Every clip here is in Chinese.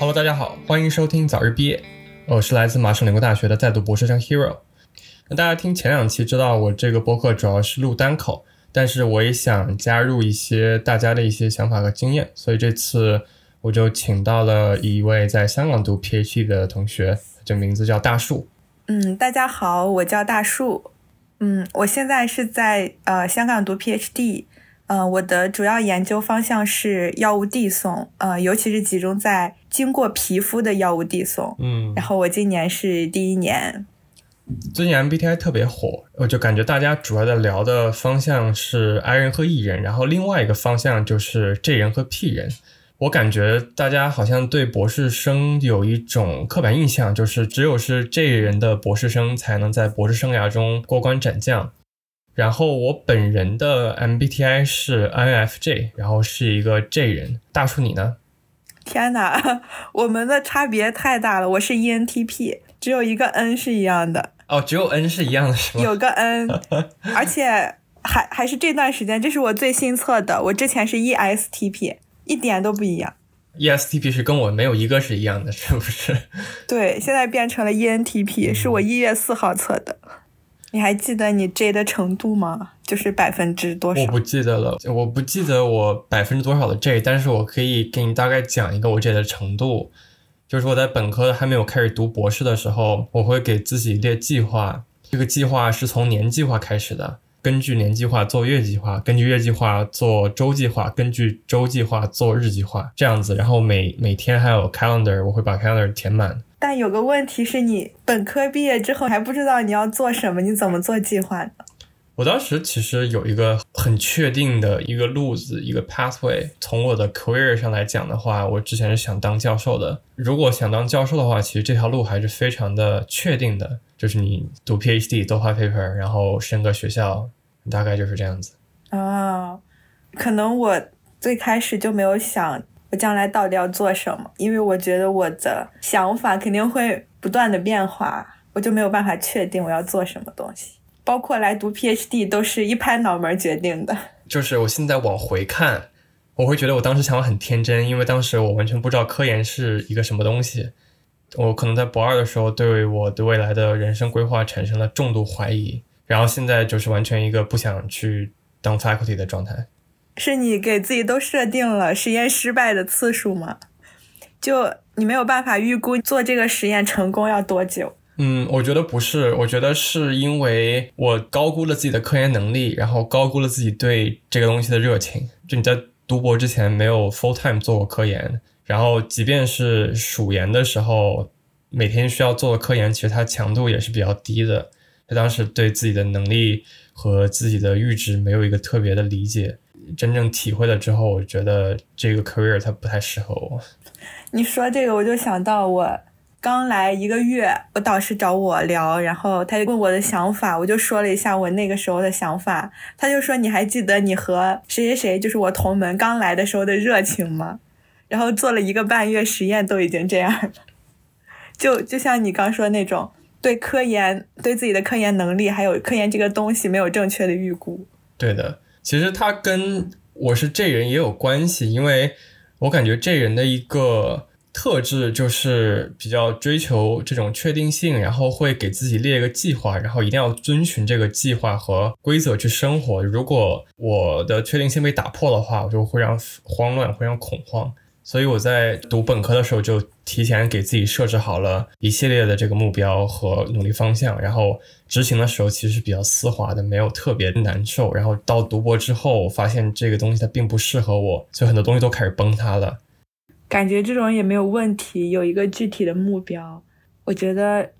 Hello，大家好，欢迎收听早日毕业。我是来自麻省理工大学的在读博士生 Hero。那大家听前两期知道我这个播客主要是录单口，但是我也想加入一些大家的一些想法和经验，所以这次我就请到了一位在香港读 PhD 的同学，这名字叫大树。嗯，大家好，我叫大树。嗯，我现在是在呃香港读 PhD。呃，我的主要研究方向是药物递送，呃，尤其是集中在经过皮肤的药物递送。嗯，然后我今年是第一年。最近 MBTI 特别火，我就感觉大家主要的聊的方向是 I 人和 E 人，然后另外一个方向就是 J 人和 P 人。我感觉大家好像对博士生有一种刻板印象，就是只有是 J 人的博士生才能在博士生涯中过关斩将。然后我本人的 MBTI 是 INFJ，然后是一个 J 人。大叔你呢？天哪，我们的差别太大了。我是 ENTP，只有一个 N 是一样的。哦，只有 N 是一样的，是吗？有个 N，而且还还是这段时间，这是我最新测的。我之前是 ESTP，一点都不一样。ESTP 是跟我没有一个是一样的，是不是？对，现在变成了 ENTP，是我一月四号测的。你还记得你 J 的程度吗？就是百分之多少？我不记得了，我不记得我百分之多少的 J，但是我可以给你大概讲一个我 J 的程度。就是我在本科还没有开始读博士的时候，我会给自己列计划，这个计划是从年计划开始的，根据年计划做月计划，根据月计划做周计划，根据周计划做日计划，这样子。然后每每天还有 calendar，我会把 calendar 填满。但有个问题是你本科毕业之后还不知道你要做什么，你怎么做计划的？我当时其实有一个很确定的一个路子，一个 pathway。从我的 career 上来讲的话，我之前是想当教授的。如果想当教授的话，其实这条路还是非常的确定的，就是你读 PhD 多发 paper，然后升个学校，大概就是这样子。啊，可能我最开始就没有想。我将来到底要做什么？因为我觉得我的想法肯定会不断的变化，我就没有办法确定我要做什么东西。包括来读 PhD 都是一拍脑门决定的。就是我现在往回看，我会觉得我当时想法很天真，因为当时我完全不知道科研是一个什么东西。我可能在博二的时候对我的未来的人生规划产生了重度怀疑，然后现在就是完全一个不想去当 faculty 的状态。是你给自己都设定了实验失败的次数吗？就你没有办法预估做这个实验成功要多久？嗯，我觉得不是，我觉得是因为我高估了自己的科研能力，然后高估了自己对这个东西的热情。就你在读博之前没有 full time 做过科研，然后即便是暑研的时候，每天需要做的科研，其实它强度也是比较低的。就当时对自己的能力和自己的阈值没有一个特别的理解。真正体会了之后，我觉得这个 career 它不太适合我。你说这个，我就想到我刚来一个月，我导师找我聊，然后他就问我的想法，我就说了一下我那个时候的想法。他就说：“你还记得你和谁谁谁，就是我同门刚来的时候的热情吗？”然后做了一个半月实验，都已经这样了。就就像你刚说那种，对科研、对自己的科研能力还有科研这个东西没有正确的预估。对的。其实他跟我是这人也有关系，因为我感觉这人的一个特质就是比较追求这种确定性，然后会给自己列一个计划，然后一定要遵循这个计划和规则去生活。如果我的确定性被打破的话，我就会非常慌乱，非常恐慌。所以我在读本科的时候就提前给自己设置好了一系列的这个目标和努力方向，然后执行的时候其实是比较丝滑的，没有特别难受。然后到读博之后，发现这个东西它并不适合我，所以很多东西都开始崩塌了。感觉这种也没有问题，有一个具体的目标，我觉得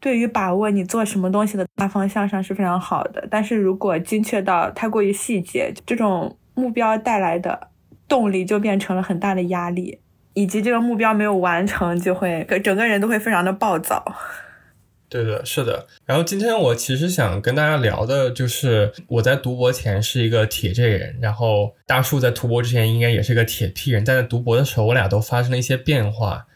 对于把握你做什么东西的大方向上是非常好的。但是如果精确到太过于细节，这种目标带来的。动力就变成了很大的压力，以及这个目标没有完成，就会整个人都会非常的暴躁。对的，是的。然后今天我其实想跟大家聊的就是，我在读博前是一个铁 J 人，然后大树在读博之前应该也是个铁 P 人，但在读博的时候，我俩都发生了一些变化。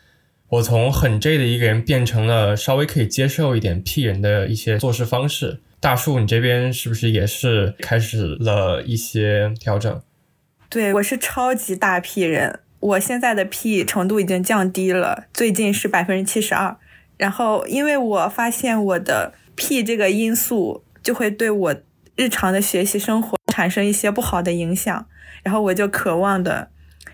我从很 J 的一个人变成了稍微可以接受一点 P 人的一些做事方式。大树，你这边是不是也是开始了一些调整？对，我是超级大 P 人，我现在的 P 程度已经降低了，最近是百分之七十二。然后，因为我发现我的 P 这个因素就会对我日常的学习生活产生一些不好的影响，然后我就渴望的。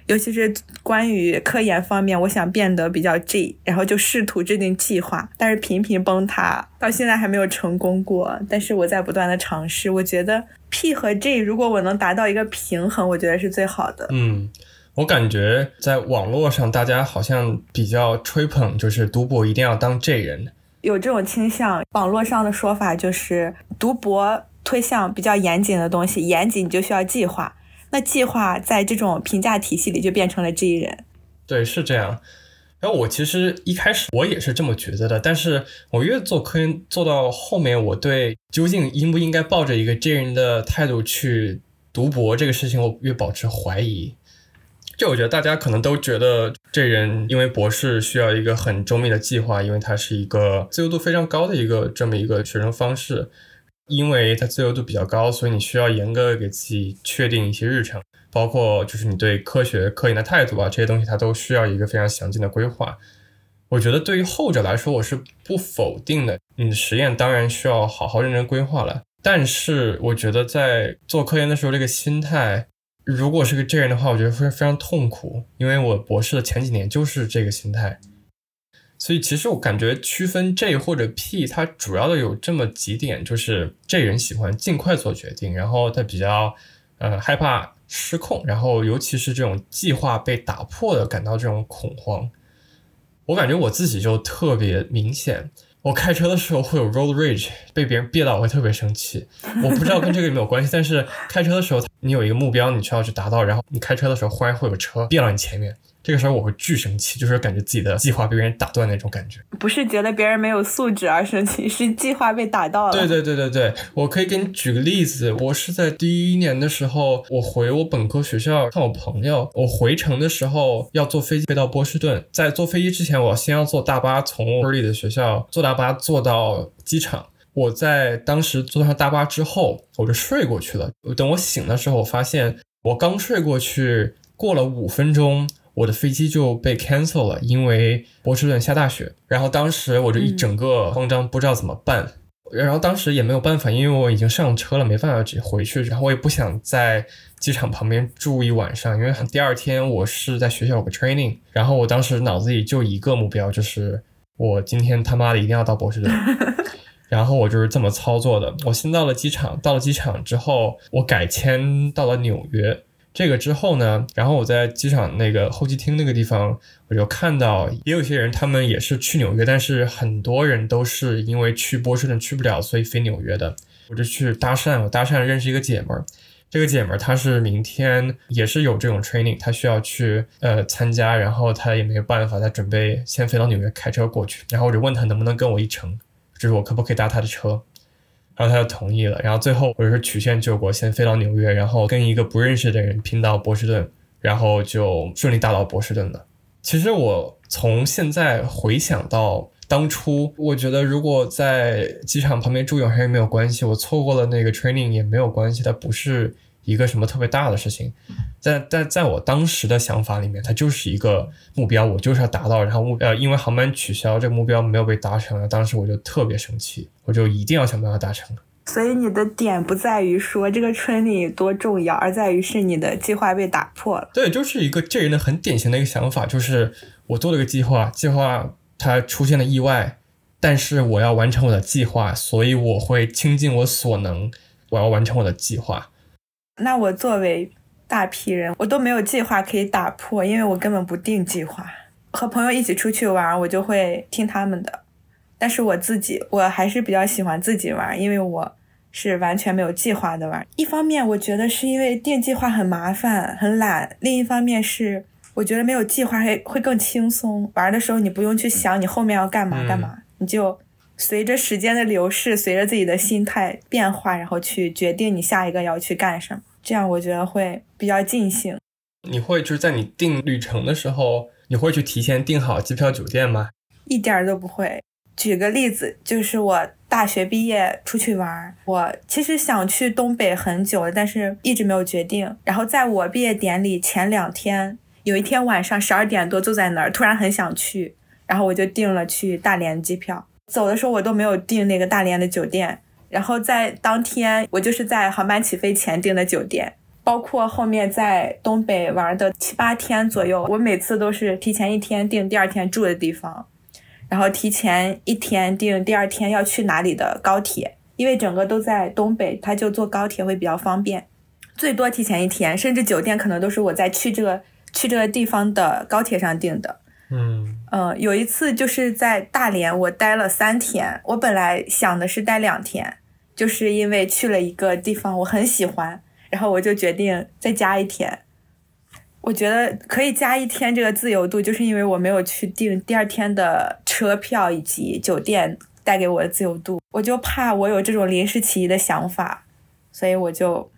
尤其是关于科研方面，我想变得比较 G，然后就试图制定计划，但是频频崩塌，到现在还没有成功过。但是我在不断的尝试，我觉得 P 和 G 如果我能达到一个平衡，我觉得是最好的。嗯，我感觉在网络上大家好像比较吹捧，就是读博一定要当 J 人，有这种倾向。网络上的说法就是读博推向比较严谨的东西，严谨你就需要计划。那计划在这种评价体系里就变成了 G 人，对，是这样。然后我其实一开始我也是这么觉得的，但是我越做科研做到后面，我对究竟应不应该抱着一个 J 人的态度去读博这个事情，我越保持怀疑。就我觉得大家可能都觉得 J 人因为博士需要一个很周密的计划，因为它是一个自由度非常高的一个这么一个学生方式。因为它自由度比较高，所以你需要严格给自己确定一些日程，包括就是你对科学科研的态度啊，这些东西它都需要一个非常详尽的规划。我觉得对于后者来说，我是不否定的。你的实验当然需要好好认真规划了，但是我觉得在做科研的时候，这个心态，如果是个这样的话，我觉得会非常痛苦，因为我博士的前几年就是这个心态。所以其实我感觉区分 J 或者 P，它主要的有这么几点，就是 J 人喜欢尽快做决定，然后他比较呃害怕失控，然后尤其是这种计划被打破的感到这种恐慌。我感觉我自己就特别明显，我开车的时候会有 road rage，被别人别到我会特别生气。我不知道跟这个有没有关系，但是开车的时候你有一个目标你需要去达到，然后你开车的时候忽然会有车别到你前面。这个时候我会巨生气，就是感觉自己的计划被别人打断那种感觉。不是觉得别人没有素质而生气，是计划被打到了。对对对对对，我可以给你举个例子。我是在第一年的时候，我回我本科学校看我朋友。我回程的时候要坐飞机飞到波士顿，在坐飞机之前，我先要坐大巴从村里的学校坐大巴坐到机场。我在当时坐上大巴之后，我就睡过去了。等我醒的时候，我发现我刚睡过去，过了五分钟。我的飞机就被 cancel 了，因为波士顿下大雪。然后当时我就一整个慌张，不知道怎么办。然后当时也没有办法，因为我已经上车了，没办法直接回去。然后我也不想在机场旁边住一晚上，因为第二天我是在学校有个 training。然后我当时脑子里就一个目标，就是我今天他妈的一定要到波士顿。然后我就是这么操作的。我先到了机场，到了机场之后，我改签到了纽约。这个之后呢，然后我在机场那个候机厅那个地方，我就看到也有些人，他们也是去纽约，但是很多人都是因为去波士顿去不了，所以飞纽约的。我就去搭讪，我搭讪认识一个姐们儿，这个姐们儿她是明天也是有这种 training，她需要去呃参加，然后她也没有办法，她准备先飞到纽约开车过去，然后我就问她能不能跟我一程，就是我可不可以搭她的车。然后他就同意了，然后最后或者是曲线救国，先飞到纽约，然后跟一个不认识的人拼到波士顿，然后就顺利打到波士顿了。其实我从现在回想到当初，我觉得如果在机场旁边住永远没有关系，我错过了那个 training 也没有关系，它不是。一个什么特别大的事情，在在在我当时的想法里面，它就是一个目标，我就是要达到。然后目呃，因为航班取消，这个目标没有被达成，当时我就特别生气，我就一定要想办法达成。所以你的点不在于说这个 training 多重要，而在于是你的计划被打破了。对，就是一个这人的很典型的一个想法，就是我做了个计划，计划它出现了意外，但是我要完成我的计划，所以我会倾尽我所能，我要完成我的计划。那我作为大批人，我都没有计划可以打破，因为我根本不定计划。和朋友一起出去玩，我就会听他们的。但是我自己，我还是比较喜欢自己玩，因为我是完全没有计划的玩。一方面，我觉得是因为定计划很麻烦、很懒；另一方面是我觉得没有计划会会更轻松。玩的时候，你不用去想你后面要干嘛干嘛，你就随着时间的流逝，随着自己的心态变化，然后去决定你下一个要去干什么。这样我觉得会比较尽兴。你会就是在你订旅程的时候，你会去提前订好机票、酒店吗？一点儿都不会。举个例子，就是我大学毕业出去玩，我其实想去东北很久了，但是一直没有决定。然后在我毕业典礼前两天，有一天晚上十二点多坐在那儿，突然很想去，然后我就订了去大连机票。走的时候我都没有订那个大连的酒店，然后在当天我就是在航班起飞前订的酒店，包括后面在东北玩的七八天左右，我每次都是提前一天订第二天住的地方，然后提前一天订第二天要去哪里的高铁，因为整个都在东北，他就坐高铁会比较方便，最多提前一天，甚至酒店可能都是我在去这个去这个地方的高铁上订的。嗯呃，有一次就是在大连，我待了三天。我本来想的是待两天，就是因为去了一个地方我很喜欢，然后我就决定再加一天。我觉得可以加一天这个自由度，就是因为我没有去订第二天的车票以及酒店带给我的自由度。我就怕我有这种临时起意的想法，所以我就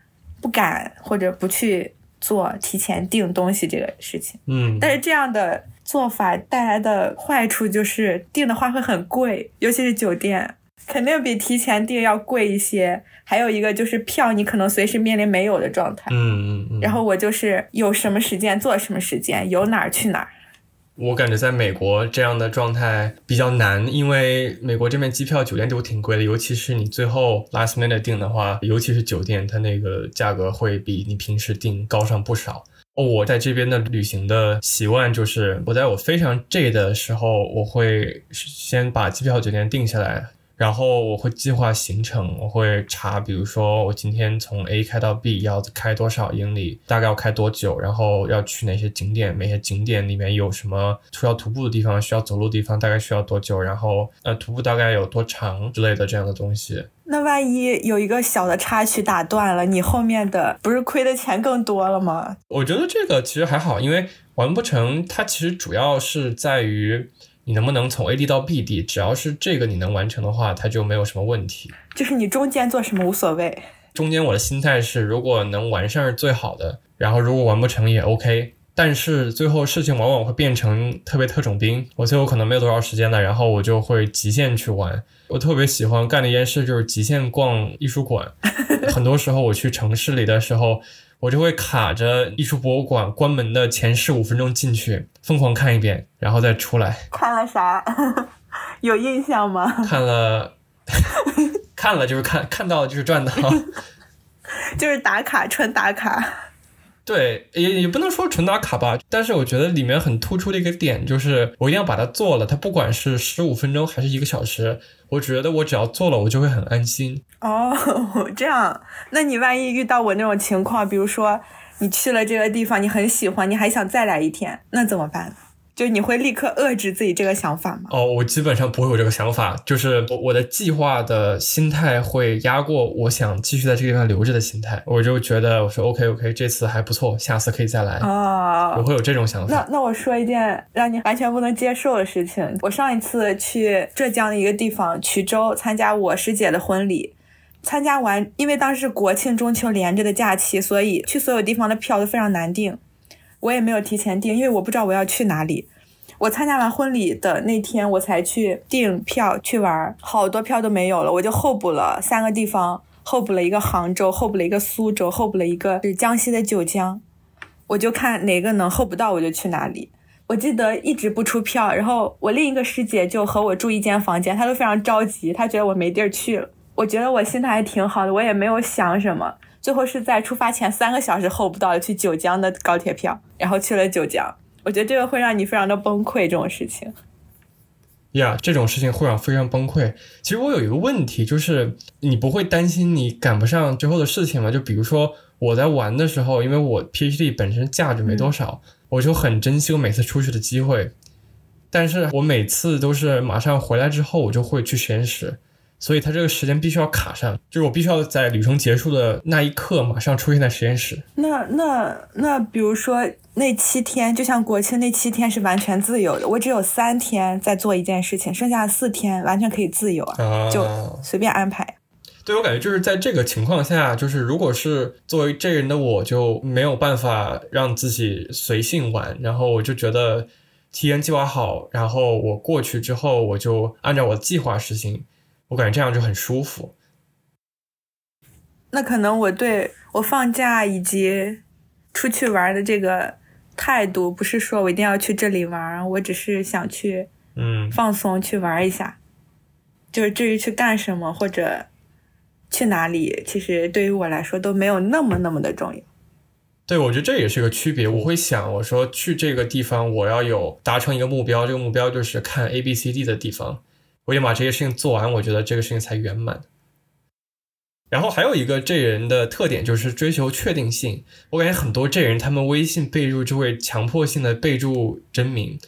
不敢或者不去做提前订东西这个事情。嗯，但是这样的做法带来的坏处就是订的话会很贵，尤其是酒店，肯定比提前订要贵一些。还有一个就是票，你可能随时面临没有的状态。嗯嗯嗯。然后我就是有什么时间做什么时间，有哪儿去哪儿。我感觉在美国这样的状态比较难，因为美国这边机票、酒店都挺贵的，尤其是你最后 last minute 订的话，尤其是酒店，它那个价格会比你平时订高上不少。哦，我在这边的旅行的习惯就是，我在我非常 J 的时候，我会先把机票、酒店定下来。然后我会计划行程，我会查，比如说我今天从 A 开到 B 要开多少英里，大概要开多久，然后要去哪些景点，哪些景点里面有什么需要徒步的地方，需要走路的地方，大概需要多久，然后呃徒步大概有多长之类的这样的东西。那万一有一个小的插曲打断了，你后面的不是亏的钱更多了吗？我觉得这个其实还好，因为完不成，它其实主要是在于。你能不能从 A 地到 B 地？只要是这个你能完成的话，它就没有什么问题。就是你中间做什么无所谓。中间我的心态是，如果能完善是最好的，然后如果完不成也 OK。但是最后事情往往会变成特别特种兵，我最后可能没有多少时间了，然后我就会极限去玩。我特别喜欢干的一件事就是极限逛艺术馆。很多时候我去城市里的时候。我就会卡着艺术博物馆关门的前十五分钟进去，疯狂看一遍，然后再出来。看了啥？有印象吗？看了，看了就是看，看到就是赚到，就是打卡，纯打卡。对，也也不能说纯打卡吧，但是我觉得里面很突出的一个点就是，我一定要把它做了。它不管是十五分钟还是一个小时，我觉得我只要做了，我就会很安心。哦，这样，那你万一遇到我那种情况，比如说你去了这个地方，你很喜欢，你还想再来一天，那怎么办？就你会立刻遏制自己这个想法吗？哦，我基本上不会有这个想法，就是我我的计划的心态会压过我想继续在这个地方留着的心态，我就觉得我说 OK OK，这次还不错，下次可以再来。哦，我会有这种想法。那那我说一件让你完全不能接受的事情，我上一次去浙江的一个地方衢州参加我师姐的婚礼，参加完，因为当时国庆中秋连着的假期，所以去所有地方的票都非常难订。我也没有提前订，因为我不知道我要去哪里。我参加完婚礼的那天，我才去订票去玩，好多票都没有了，我就候补了三个地方，候补了一个杭州，候补了一个苏州，候补了一个是江西的九江。我就看哪个能候不到，我就去哪里。我记得一直不出票，然后我另一个师姐就和我住一间房间，她都非常着急，她觉得我没地儿去了。我觉得我心态还挺好的，我也没有想什么。最后是在出发前三个小时候不到去九江的高铁票，然后去了九江。我觉得这个会让你非常的崩溃，这种事情。呀，这种事情会让非常崩溃。其实我有一个问题，就是你不会担心你赶不上之后的事情吗？就比如说我在玩的时候，因为我 PhD 本身价值没多少，我就很珍惜我每次出去的机会。但是我每次都是马上回来之后，我就会去实验室。所以他这个时间必须要卡上，就是我必须要在旅程结束的那一刻马上出现在实验室。那那那，比如说那七天，就像国庆那七天是完全自由的，我只有三天在做一件事情，剩下四天完全可以自由啊，就随便安排。对我感觉就是在这个情况下，就是如果是作为这人的我，就没有办法让自己随性玩，然后我就觉得提前计划好，然后我过去之后，我就按照我的计划实行。我感觉这样就很舒服。那可能我对我放假以及出去玩的这个态度，不是说我一定要去这里玩，我只是想去嗯放松，去玩一下。就是至于去干什么或者去哪里，其实对于我来说都没有那么那么的重要。对，我觉得这也是个区别。我会想，我说去这个地方，我要有达成一个目标，这个目标就是看 A、B、C、D 的地方，我得把这些事情做完，我觉得这个事情才圆满。然后还有一个这人的特点就是追求确定性。我感觉很多这人他们微信备注就会强迫性的备注真名。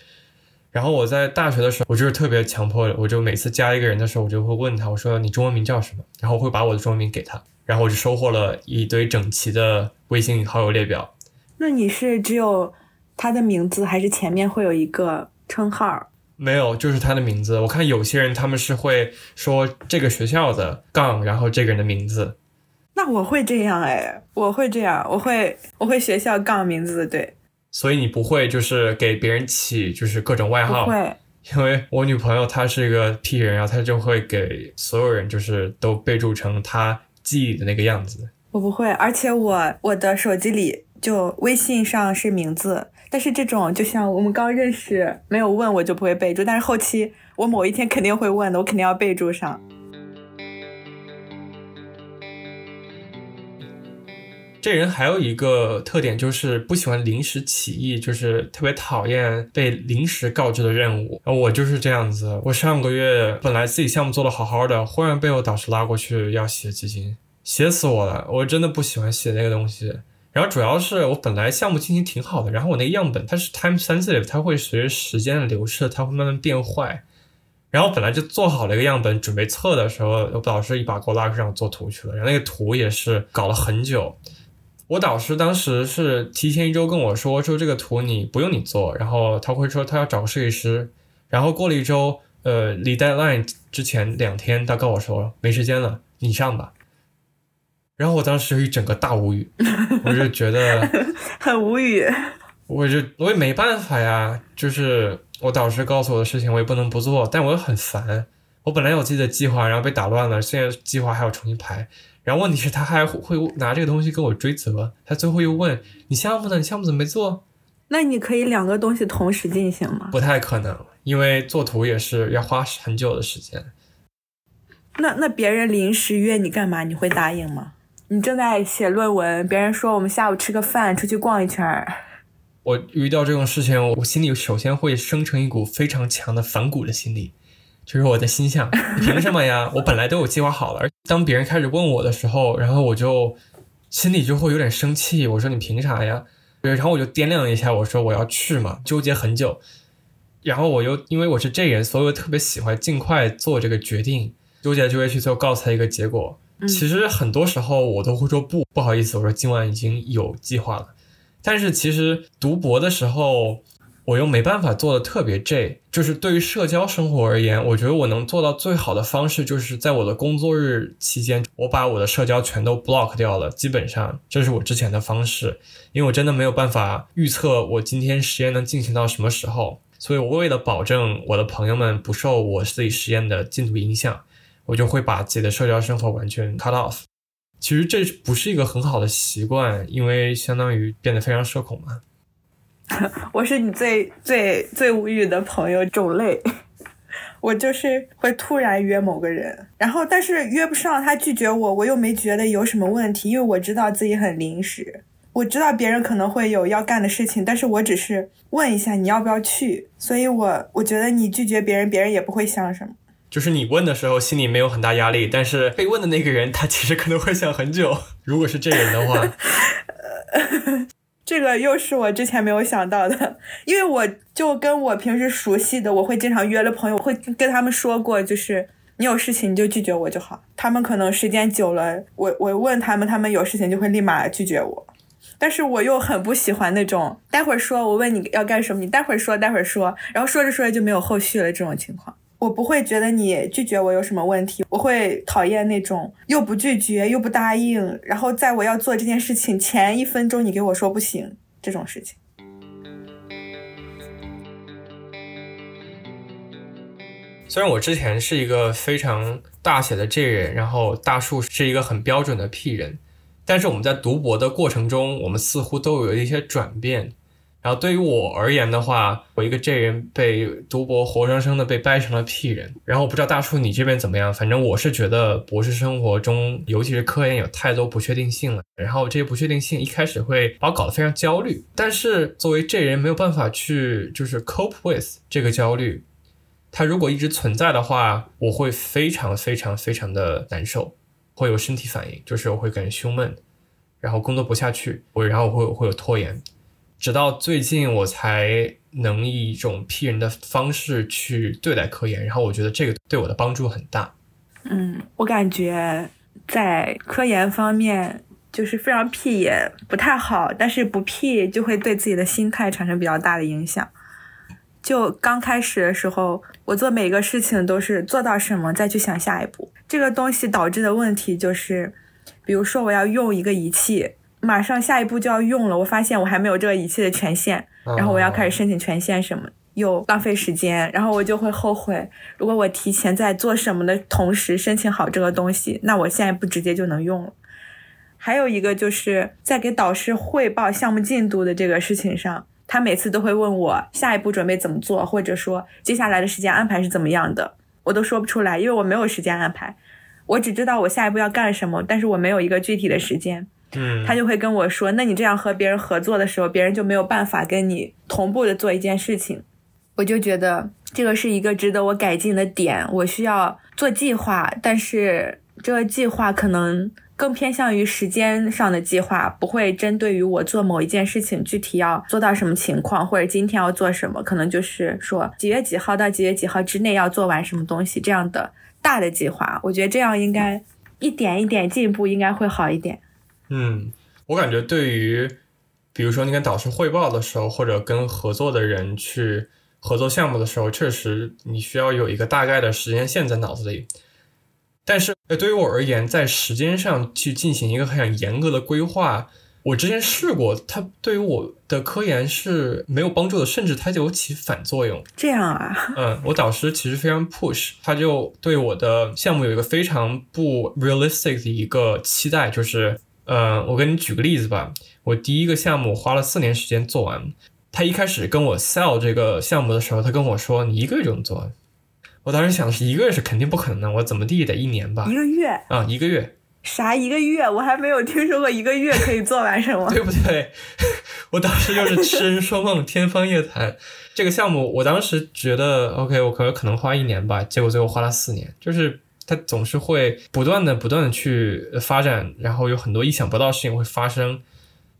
然后我在大学的时候，我就是特别强迫的，我就每次加一个人的时候，我就会问他，我说你中文名叫什么？然后我会把我的中文名给他，然后我就收获了一堆整齐的微信好友列表。那你是只有他的名字，还是前面会有一个称号？没有，就是他的名字。我看有些人他们是会说这个学校的杠，然后这个人的名字。那我会这样哎，我会这样，我会我会学校杠名字对，所以你不会就是给别人起就是各种外号，不会。因为我女朋友她是一个 P 人，然后她就会给所有人就是都备注成她记忆的那个样子。我不会，而且我我的手机里就微信上是名字，但是这种就像我们刚认识没有问我就不会备注，但是后期我某一天肯定会问的，我肯定要备注上。这人还有一个特点就是不喜欢临时起意，就是特别讨厌被临时告知的任务。然后我就是这样子，我上个月本来自己项目做得好好的，忽然被我导师拉过去要写基金，写死我了！我真的不喜欢写那个东西。然后主要是我本来项目进行挺好的，然后我那个样本它是 time sensitive，它会随着时间的流逝，它会慢慢变坏。然后本来就做好了一个样本，准备测的时候，我导师一把给我拉去让我做图去了。然后那个图也是搞了很久。我导师当时是提前一周跟我说，说这个图你不用你做，然后他会说他要找个设计师。然后过了一周，呃，离 deadline 之前两天，他跟我说没时间了，你上吧。然后我当时一整个大无语，我就觉得 很无语。我就我也没办法呀，就是我导师告诉我的事情，我也不能不做，但我又很烦。我本来有自己的计划，然后被打乱了，现在计划还要重新排。然后问题是，他还会拿这个东西跟我追责。他最后又问你项目呢？你项目怎么没做？那你可以两个东西同时进行吗？不太可能，因为做图也是要花很久的时间。那那别人临时约你干嘛？你会答应吗？你正在写论文，别人说我们下午吃个饭，出去逛一圈儿。我遇到这种事情，我心里首先会生成一股非常强的反骨的心理。就是我的心想，凭什么呀？我本来都有计划好了。当别人开始问我的时候，然后我就心里就会有点生气。我说你凭啥呀？然后我就掂量了一下，我说我要去嘛，纠结很久。然后我又因为我是这人，所以我特别喜欢尽快做这个决定，纠结纠结去，最后告诉他一个结果。其实很多时候我都会说不，不好意思，我说今晚已经有计划了。但是其实读博的时候。我又没办法做的特别 J，就是对于社交生活而言，我觉得我能做到最好的方式，就是在我的工作日期间，我把我的社交全都 block 掉了。基本上这是我之前的方式，因为我真的没有办法预测我今天实验能进行到什么时候，所以我为了保证我的朋友们不受我自己实验的进度影响，我就会把自己的社交生活完全 cut off。其实这不是一个很好的习惯，因为相当于变得非常社恐嘛。我是你最最最无语的朋友种类，我就是会突然约某个人，然后但是约不上，他拒绝我，我又没觉得有什么问题，因为我知道自己很临时，我知道别人可能会有要干的事情，但是我只是问一下你要不要去，所以我我觉得你拒绝别人，别人也不会想什么。就是你问的时候心里没有很大压力，但是被问的那个人他其实可能会想很久。如果是这人的话。这个又是我之前没有想到的，因为我就跟我平时熟悉的，我会经常约了朋友，会跟他们说过，就是你有事情你就拒绝我就好。他们可能时间久了，我我问他们，他们有事情就会立马拒绝我。但是我又很不喜欢那种待会儿说，我问你要干什么，你待会儿说，待会儿说，然后说着说着就没有后续了这种情况。我不会觉得你拒绝我有什么问题，我会讨厌那种又不拒绝又不答应，然后在我要做这件事情前一分钟你给我说不行这种事情。虽然我之前是一个非常大写的 J 人，然后大树是一个很标准的 P 人，但是我们在读博的过程中，我们似乎都有一些转变。然后对于我而言的话，我一个 J 人被读博活生生的被掰成了 P 人。然后我不知道大叔你这边怎么样，反正我是觉得博士生活中，尤其是科研有太多不确定性了。然后这些不确定性一开始会把我搞得非常焦虑。但是作为 J 人没有办法去就是 cope with 这个焦虑，它如果一直存在的话，我会非常非常非常的难受，会有身体反应，就是我会感觉胸闷，然后工作不下去，我然后我会会有拖延。直到最近，我才能以一种 P 人的方式去对待科研，然后我觉得这个对我的帮助很大。嗯，我感觉在科研方面就是非常 P 也不太好，但是不 P 就会对自己的心态产生比较大的影响。就刚开始的时候，我做每个事情都是做到什么再去想下一步，这个东西导致的问题就是，比如说我要用一个仪器。马上下一步就要用了，我发现我还没有这个仪器的权限，然后我要开始申请权限什么，又浪费时间，然后我就会后悔，如果我提前在做什么的同时申请好这个东西，那我现在不直接就能用了。还有一个就是在给导师汇报项目进度的这个事情上，他每次都会问我下一步准备怎么做，或者说接下来的时间安排是怎么样的，我都说不出来，因为我没有时间安排，我只知道我下一步要干什么，但是我没有一个具体的时间。嗯，他就会跟我说：“那你这样和别人合作的时候，别人就没有办法跟你同步的做一件事情。”我就觉得这个是一个值得我改进的点。我需要做计划，但是这个计划可能更偏向于时间上的计划，不会针对于我做某一件事情具体要做到什么情况，或者今天要做什么，可能就是说几月几号到几月几号之内要做完什么东西这样的大的计划。我觉得这样应该一点一点进步，应该会好一点。嗯，我感觉对于，比如说你跟导师汇报的时候，或者跟合作的人去合作项目的时候，确实你需要有一个大概的时间线在脑子里。但是，对于我而言，在时间上去进行一个很严格的规划，我之前试过，它对于我的科研是没有帮助的，甚至它就有起反作用。这样啊？嗯，我导师其实非常 push，他就对我的项目有一个非常不 realistic 的一个期待，就是。呃，我给你举个例子吧。我第一个项目花了四年时间做完。他一开始跟我 sell 这个项目的时候，他跟我说你一个月就能做完。我当时想的是一个月是肯定不可能的，我怎么地也得一年吧。一个月啊，一个月。啥一个月？我还没有听说过一个月可以做完什么，对不对？我当时就是痴人说梦，天方夜谭。这个项目我当时觉得 OK，我可可能花一年吧，结果最后花了四年，就是。它总是会不断的、不断的去发展，然后有很多意想不到的事情会发生。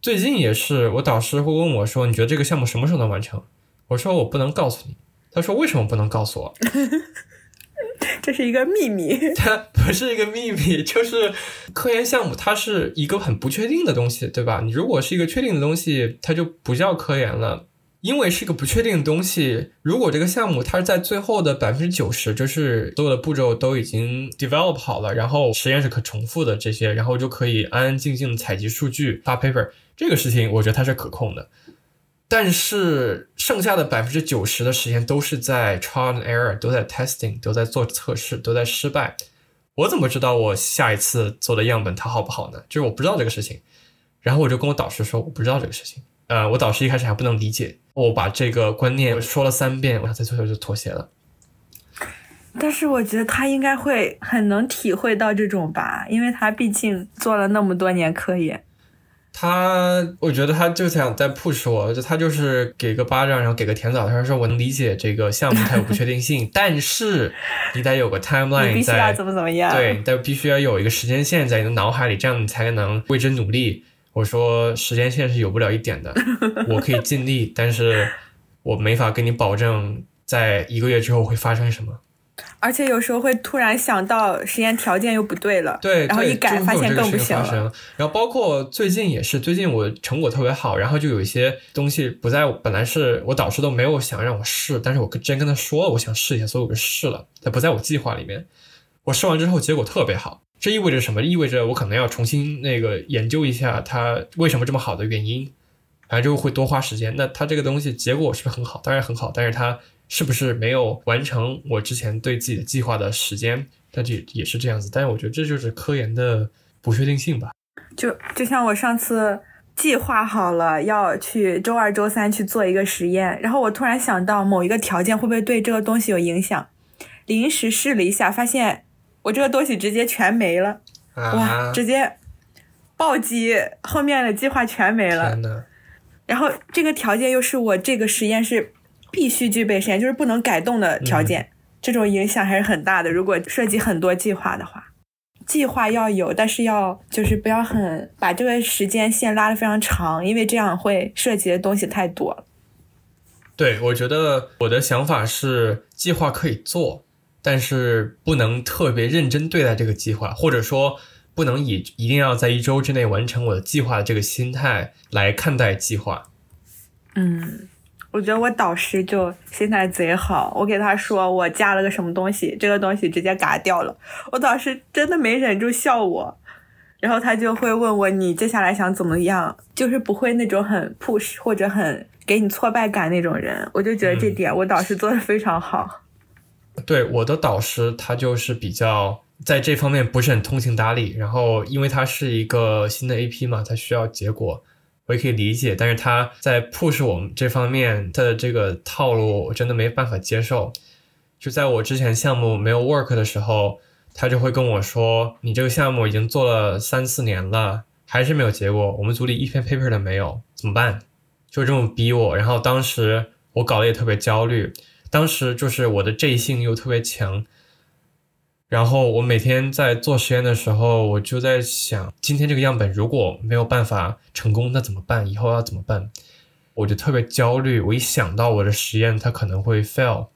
最近也是，我导师会问我说：“你觉得这个项目什么时候能完成？”我说：“我不能告诉你。”他说：“为什么不能告诉我？”这是一个秘密。它不是一个秘密，就是科研项目，它是一个很不确定的东西，对吧？你如果是一个确定的东西，它就不叫科研了。因为是个不确定的东西，如果这个项目它是在最后的百分之九十，就是所有的步骤都已经 develop 好了，然后实验是可重复的这些，然后就可以安安静静的采集数据发 paper，这个事情我觉得它是可控的。但是剩下的百分之九十的时间都是在 trial and error，都在 testing，都在做测试，都在失败。我怎么知道我下一次做的样本它好不好呢？就是我不知道这个事情。然后我就跟我导师说，我不知道这个事情。呃，我导师一开始还不能理解，我把这个观念说了三遍，我在最后就妥协了。但是我觉得他应该会很能体会到这种吧，因为他毕竟做了那么多年科研。他，我觉得他就想在 push 我，就他就是给个巴掌，然后给个甜枣。他说：“我能理解这个项目它有不确定性，但是你得有个 timeline，必须要怎么怎么样？对，但必须要有一个时间线在你的脑海里，这样你才能为之努力。”我说时间线是有不了一点的，我可以尽力，但是我没法跟你保证在一个月之后会发生什么。而且有时候会突然想到实验条件又不对了，对，然后一改发现更不行了。然后包括最近也是，最近我成果特别好，然后就有一些东西不在，本来是我导师都没有想让我试，但是我之前跟他说了，我想试一下，所以我就试了，它不在我计划里面。我试完之后结果特别好。这意味着什么？意味着我可能要重新那个研究一下它为什么这么好的原因，反正就会多花时间。那它这个东西结果是不是很好？当然很好，但是它是不是没有完成我之前对自己的计划的时间？它就也是这样子。但是我觉得这就是科研的不确定性吧。就就像我上次计划好了要去周二、周三去做一个实验，然后我突然想到某一个条件会不会对这个东西有影响，临时试了一下，发现我这个东西直接全没了，哇，直接暴击，后面的计划全没了。然后这个条件又是我这个实验室必须具备实验，就是不能改动的条件，这种影响还是很大的。如果涉及很多计划的话。计划要有，但是要就是不要很把这个时间线拉得非常长，因为这样会涉及的东西太多了。对，我觉得我的想法是，计划可以做，但是不能特别认真对待这个计划，或者说不能以一定要在一周之内完成我的计划的这个心态来看待计划。嗯。我觉得我导师就心态贼好，我给他说我加了个什么东西，这个东西直接嘎掉了，我导师真的没忍住笑我，然后他就会问我你接下来想怎么样，就是不会那种很 push 或者很给你挫败感那种人，我就觉得这点我导师做的非常好。对我的导师，他就是比较在这方面不是很通情达理，然后因为他是一个新的 AP 嘛，他需要结果。我也可以理解，但是他在 push 我们这方面他的这个套路，我真的没办法接受。就在我之前项目没有 work 的时候，他就会跟我说：“你这个项目已经做了三四年了，还是没有结果，我们组里一篇 paper 都没有，怎么办？”就这么逼我。然后当时我搞得也特别焦虑，当时就是我的 J 性又特别强。然后我每天在做实验的时候，我就在想，今天这个样本如果没有办法成功，那怎么办？以后要怎么办？我就特别焦虑。我一想到我的实验它可能会 fail，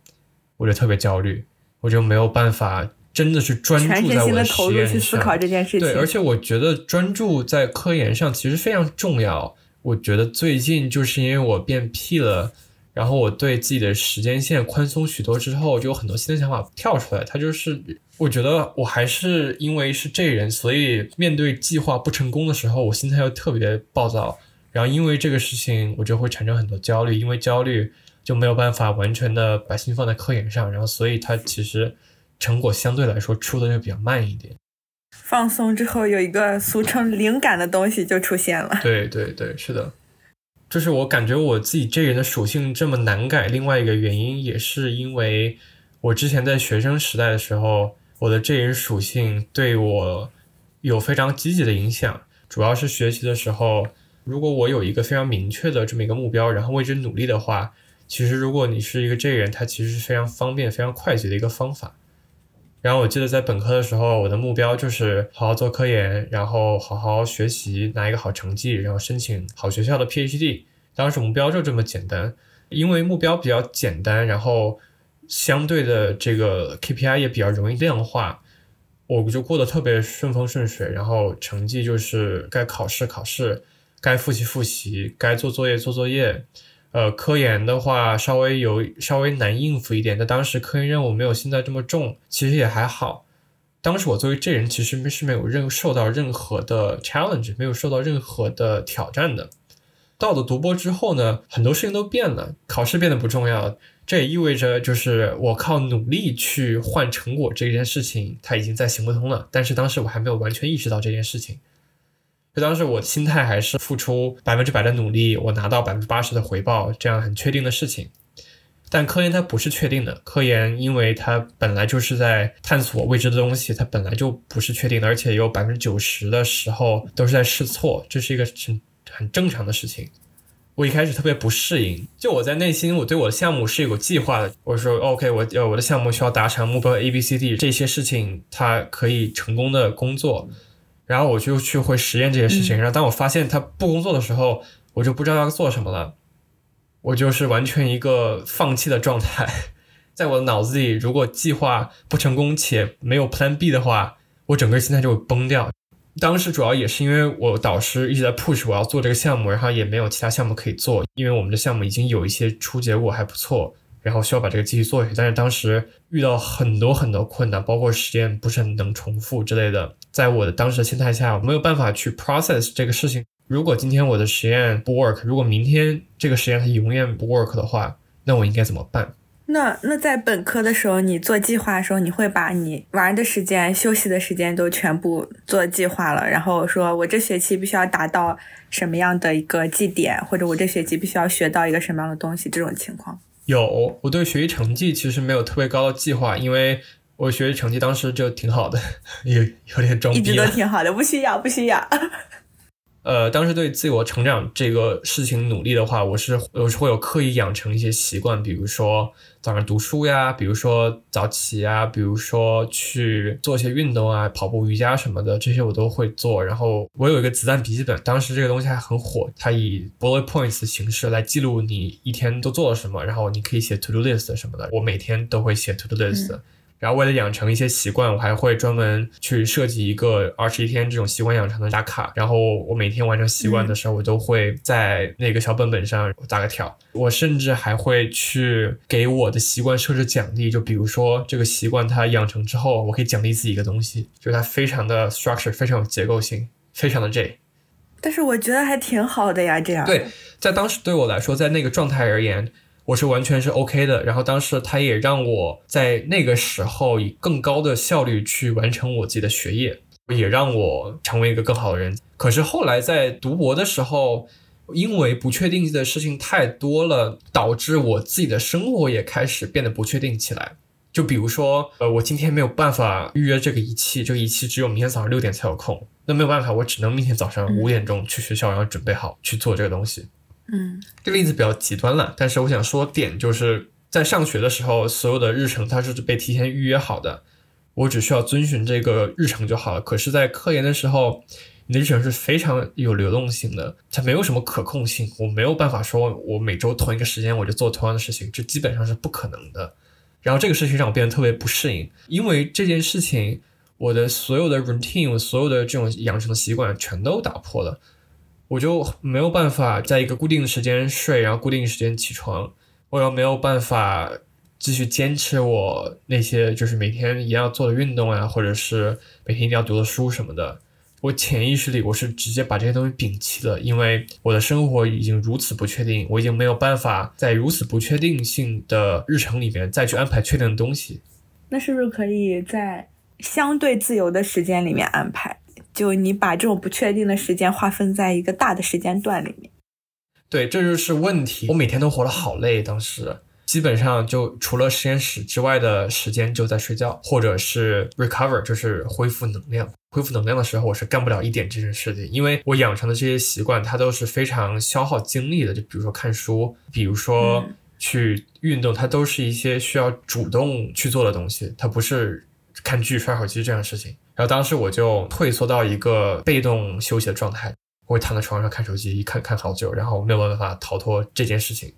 我就特别焦虑，我就没有办法真的是专注在我的实验上。去思考这件事情。对，而且我觉得专注在科研上其实非常重要。我觉得最近就是因为我变 P 了。然后我对自己的时间线宽松许多之后，就有很多新的想法跳出来。他就是，我觉得我还是因为是这人，所以面对计划不成功的时候，我心态又特别暴躁。然后因为这个事情，我就会产生很多焦虑，因为焦虑就没有办法完全的把心放在科研上。然后所以它其实成果相对来说出的就比较慢一点。放松之后，有一个俗称灵感的东西就出现了。对对对，是的。就是我感觉我自己这人的属性这么难改，另外一个原因也是因为我之前在学生时代的时候，我的这人属性对我有非常积极的影响。主要是学习的时候，如果我有一个非常明确的这么一个目标，然后为之努力的话，其实如果你是一个这人，它其实是非常方便、非常快捷的一个方法。然后我记得在本科的时候，我的目标就是好好做科研，然后好好学习，拿一个好成绩，然后申请好学校的 PhD。当时目标就这么简单，因为目标比较简单，然后相对的这个 KPI 也比较容易量化，我就过得特别顺风顺水。然后成绩就是该考试考试，该复习复习，该做作业做作业。呃，科研的话稍微有稍微难应付一点，但当时科研任务没有现在这么重，其实也还好。当时我作为这人其实是没有任受到任何的 challenge，没有受到任何的挑战的。到了读博之后呢，很多事情都变了，考试变得不重要，这也意味着就是我靠努力去换成果这件事情，它已经在行不通了。但是当时我还没有完全意识到这件事情。就当时我心态还是付出百分之百的努力，我拿到百分之八十的回报，这样很确定的事情。但科研它不是确定的，科研因为它本来就是在探索未知的东西，它本来就不是确定的，而且有百分之九十的时候都是在试错，这是一个很很正常的事情。我一开始特别不适应，就我在内心我对我的项目是有计划的，我说 OK，我呃我的项目需要达成目标 A B C D 这些事情，它可以成功的工作。然后我就去会实验这些事情，然后当我发现他不工作的时候，我就不知道要做什么了，我就是完全一个放弃的状态。在我的脑子里，如果计划不成功且没有 Plan B 的话，我整个心态就会崩掉。当时主要也是因为我导师一直在 push 我要做这个项目，然后也没有其他项目可以做，因为我们的项目已经有一些出结果还不错。然后需要把这个继续做下去，但是当时遇到很多很多困难，包括实验不是很能重复之类的。在我的当时的心态下，我没有办法去 process 这个事情。如果今天我的实验不 work，如果明天这个实验它永远不 work 的话，那我应该怎么办？那那在本科的时候，你做计划的时候，你会把你玩的时间、休息的时间都全部做计划了，然后说我这学期必须要达到什么样的一个绩点，或者我这学期必须要学到一个什么样的东西，这种情况。有，我对学习成绩其实没有特别高的计划，因为我学习成绩当时就挺好的，有有点装逼。一直都挺好的，不需要，不需要。呃，当时对自我成长这个事情努力的话，我是我是会有刻意养成一些习惯，比如说早上读书呀，比如说早起呀，比如说去做一些运动啊，跑步、瑜伽什么的，这些我都会做。然后我有一个子弹笔记本，当时这个东西还很火，它以 bullet points 的形式来记录你一天都做了什么，然后你可以写 to do list 什么的。我每天都会写 to do list。然后为了养成一些习惯，我还会专门去设计一个二十一天这种习惯养成的打卡。然后我每天完成习惯的时候，我都会在那个小本本上打个条。我甚至还会去给我的习惯设置奖励，就比如说这个习惯它养成之后，我可以奖励自己一个东西，就是它非常的 structure，非常有结构性，非常的 J。但是我觉得还挺好的呀，这样。对，在当时对我来说，在那个状态而言。我是完全是 OK 的，然后当时他也让我在那个时候以更高的效率去完成我自己的学业，也让我成为一个更好的人。可是后来在读博的时候，因为不确定的事情太多了，导致我自己的生活也开始变得不确定起来。就比如说，呃，我今天没有办法预约这个仪器，这个仪器只有明天早上六点才有空，那没有办法，我只能明天早上五点钟去学校，然后准备好去做这个东西。嗯，这个例子比较极端了，但是我想说点就是在上学的时候，所有的日程它是被提前预约好的，我只需要遵循这个日程就好了。可是，在科研的时候，你的日程是非常有流动性的，它没有什么可控性，我没有办法说我每周同一个时间我就做同样的事情，这基本上是不可能的。然后这个事情让我变得特别不适应，因为这件事情，我的所有的 routine，我所有的这种养成的习惯全都打破了。我就没有办法在一个固定的时间睡，然后固定时间起床。我又没有办法继续坚持我那些就是每天一定要做的运动啊，或者是每天一定要读的书什么的。我潜意识里我是直接把这些东西摒弃了，因为我的生活已经如此不确定，我已经没有办法在如此不确定性的日程里面再去安排确定的东西。那是不是可以在相对自由的时间里面安排？就你把这种不确定的时间划分在一个大的时间段里面，对，这就是问题。我每天都活得好累，当时基本上就除了实验室之外的时间就在睡觉，或者是 recover，就是恢复能量。恢复能量的时候，我是干不了一点这件事情，因为我养成的这些习惯，它都是非常消耗精力的。就比如说看书，比如说去运动，它都是一些需要主动去做的东西，它不是看剧、刷手机这样的事情。然后当时我就退缩到一个被动休息的状态，我会躺在床上看手机，一看看好久，然后没有办法逃脱这件事情。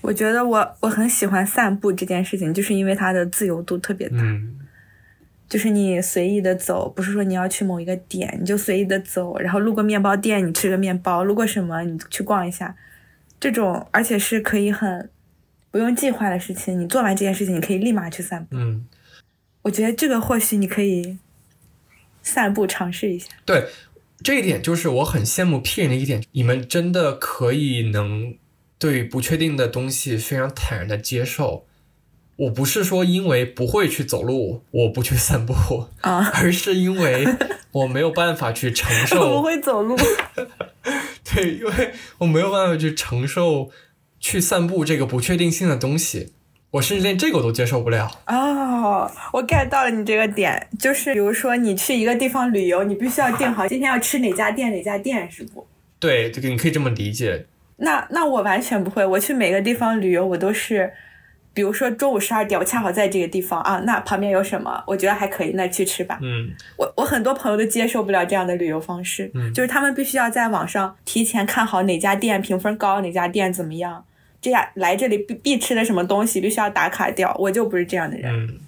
我觉得我我很喜欢散步这件事情，就是因为它的自由度特别大，就是你随意的走，不是说你要去某一个点，你就随意的走，然后路过面包店你吃个面包，路过什么你去逛一下，这种而且是可以很不用计划的事情，你做完这件事情，你可以立马去散步。嗯。我觉得这个或许你可以散步尝试一下。对，这一点就是我很羡慕 P 人的一点，你们真的可以能对不确定的东西非常坦然的接受。我不是说因为不会去走路，我不去散步啊，而是因为我没有办法去承 受。不会走路。对，因为我没有办法去承受去散步这个不确定性的东西。我甚至连这个我都接受不了哦，我 get 到了你这个点，就是比如说你去一个地方旅游，你必须要定好今天要吃哪家店哪家店，是不？对，这个你可以这么理解。那那我完全不会，我去每个地方旅游，我都是，比如说中午十二点，我恰好在这个地方啊，那旁边有什么，我觉得还可以，那去吃吧。嗯，我我很多朋友都接受不了这样的旅游方式，嗯，就是他们必须要在网上提前看好哪家店评分高，哪家店怎么样。这样来这里必必吃的什么东西必须要打卡掉，我就不是这样的人，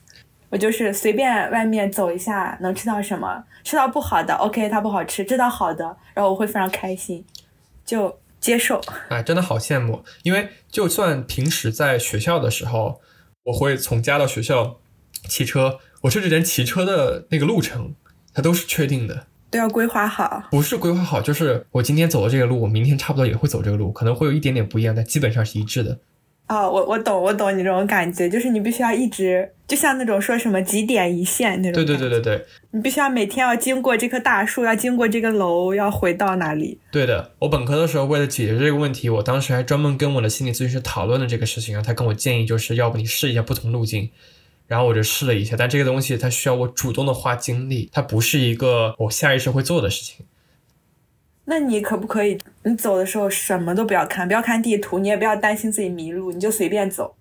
我就是随便外面走一下能吃到什么，吃到不好的，OK，它不好吃，吃到好的，然后我会非常开心，就接受。哎，真的好羡慕，因为就算平时在学校的时候，我会从家到学校骑车，我甚至连骑车的那个路程，它都是确定的。都要规划好，不是规划好，就是我今天走的这个路，我明天差不多也会走这个路，可能会有一点点不一样，但基本上是一致的。啊，我我懂，我懂你这种感觉，就是你必须要一直，就像那种说什么几点一线那种。对对对对对，你必须要每天要经过这棵大树，要经过这个楼，要回到哪里？对的，我本科的时候为了解决这个问题，我当时还专门跟我的心理咨询师讨论了这个事情，然后他跟我建议，就是要不你试一下不同路径，然后我就试了一下，但这个东西它需要我主动的花精力，它不是一个我下意识会做的事情。那你可不可以，你走的时候什么都不要看，不要看地图，你也不要担心自己迷路，你就随便走。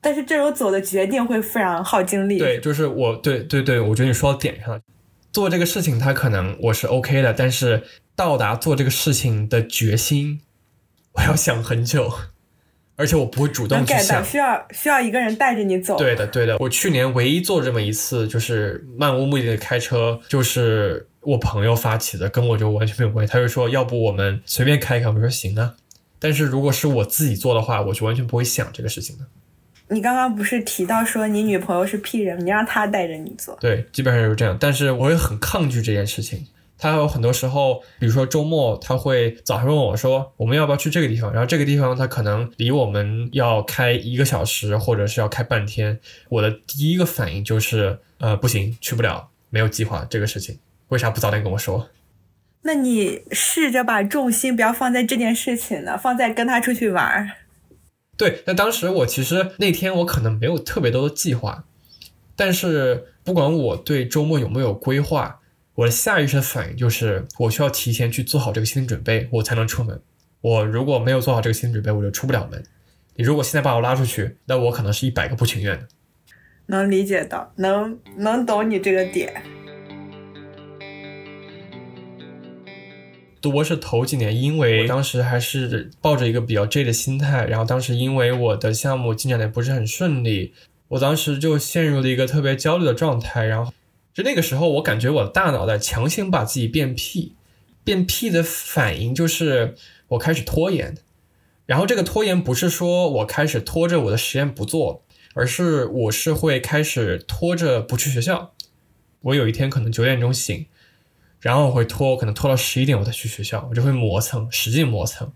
但是这种走的决定会非常耗精力。对，就是我，对对对，我觉得你说到点上了。做这个事情，它可能我是 OK 的，但是到达做这个事情的决心，我要想很久，而且我不会主动去想，需要需要一个人带着你走。对的，对的。我去年唯一做这么一次，就是漫无目的的开车，就是我朋友发起的，跟我就完全没有关系。他就说，要不我们随便开一开，我说行啊。但是如果是我自己做的话，我就完全不会想这个事情的。你刚刚不是提到说你女朋友是 P 人，你让她带着你做？对，基本上就是这样。但是我也很抗拒这件事情。她有很多时候，比如说周末，他会早上问我说：“我们要不要去这个地方？”然后这个地方他可能离我们要开一个小时，或者是要开半天。我的第一个反应就是：呃，不行，去不了，没有计划这个事情。为啥不早点跟我说？那你试着把重心不要放在这件事情呢，放在跟他出去玩。对，那当时我其实那天我可能没有特别多的计划，但是不管我对周末有没有规划，我的下意识的反应就是我需要提前去做好这个心理准备，我才能出门。我如果没有做好这个心理准备，我就出不了门。你如果现在把我拉出去，那我可能是一百个不情愿的。能理解到，能能懂你这个点。多是头几年，因为当时还是抱着一个比较 J 的心态，然后当时因为我的项目进展的不是很顺利，我当时就陷入了一个特别焦虑的状态，然后就那个时候，我感觉我的大脑在强行把自己变屁，变屁的反应就是我开始拖延，然后这个拖延不是说我开始拖着我的实验不做，而是我是会开始拖着不去学校，我有一天可能九点钟醒。然后我会拖，可能拖到十一点我才去学校，我就会磨蹭，使劲磨蹭。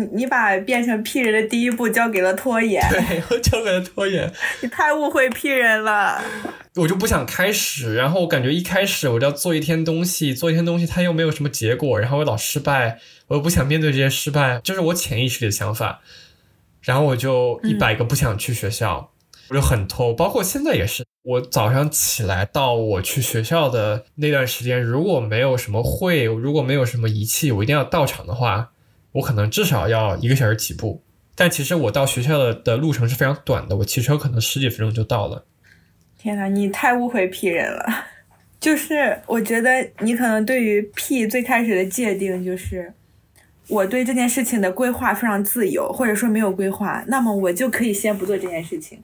你你把变成 P 人的第一步交给了拖延，对，我交给了拖延。你太误会 P 人了。我就不想开始，然后我感觉一开始我就要做一天东西，做一天东西它又没有什么结果，然后我老失败，我又不想面对这些失败，这是我潜意识里的想法。然后我就一百个不想去学校。我就很拖，包括现在也是。我早上起来到我去学校的那段时间，如果没有什么会，如果没有什么仪器，我一定要到场的话，我可能至少要一个小时起步。但其实我到学校的的路程是非常短的，我骑车可能十几分钟就到了。天哪，你太误会 P 人了。就是我觉得你可能对于 P 最开始的界定就是，我对这件事情的规划非常自由，或者说没有规划，那么我就可以先不做这件事情。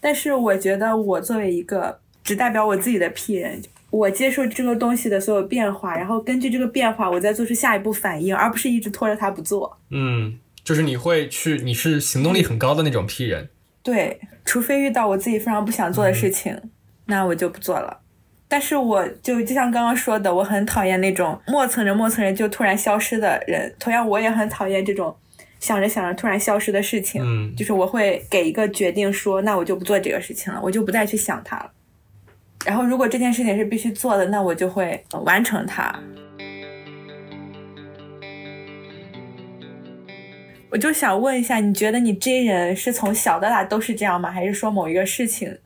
但是我觉得，我作为一个只代表我自己的 P 人，我接受这个东西的所有变化，然后根据这个变化，我再做出下一步反应，而不是一直拖着它不做。嗯，就是你会去，你是行动力很高的那种 P 人。对，除非遇到我自己非常不想做的事情，那我就不做了。但是我就就像刚刚说的，我很讨厌那种磨蹭着磨蹭着就突然消失的人。同样，我也很讨厌这种。想着想着突然消失的事情，嗯，就是我会给一个决定，说那我就不做这个事情了，我就不再去想它了。然后如果这件事情是必须做的，那我就会完成它。我就想问一下，你觉得你 J 人是从小到大都是这样吗？还是说某一个事情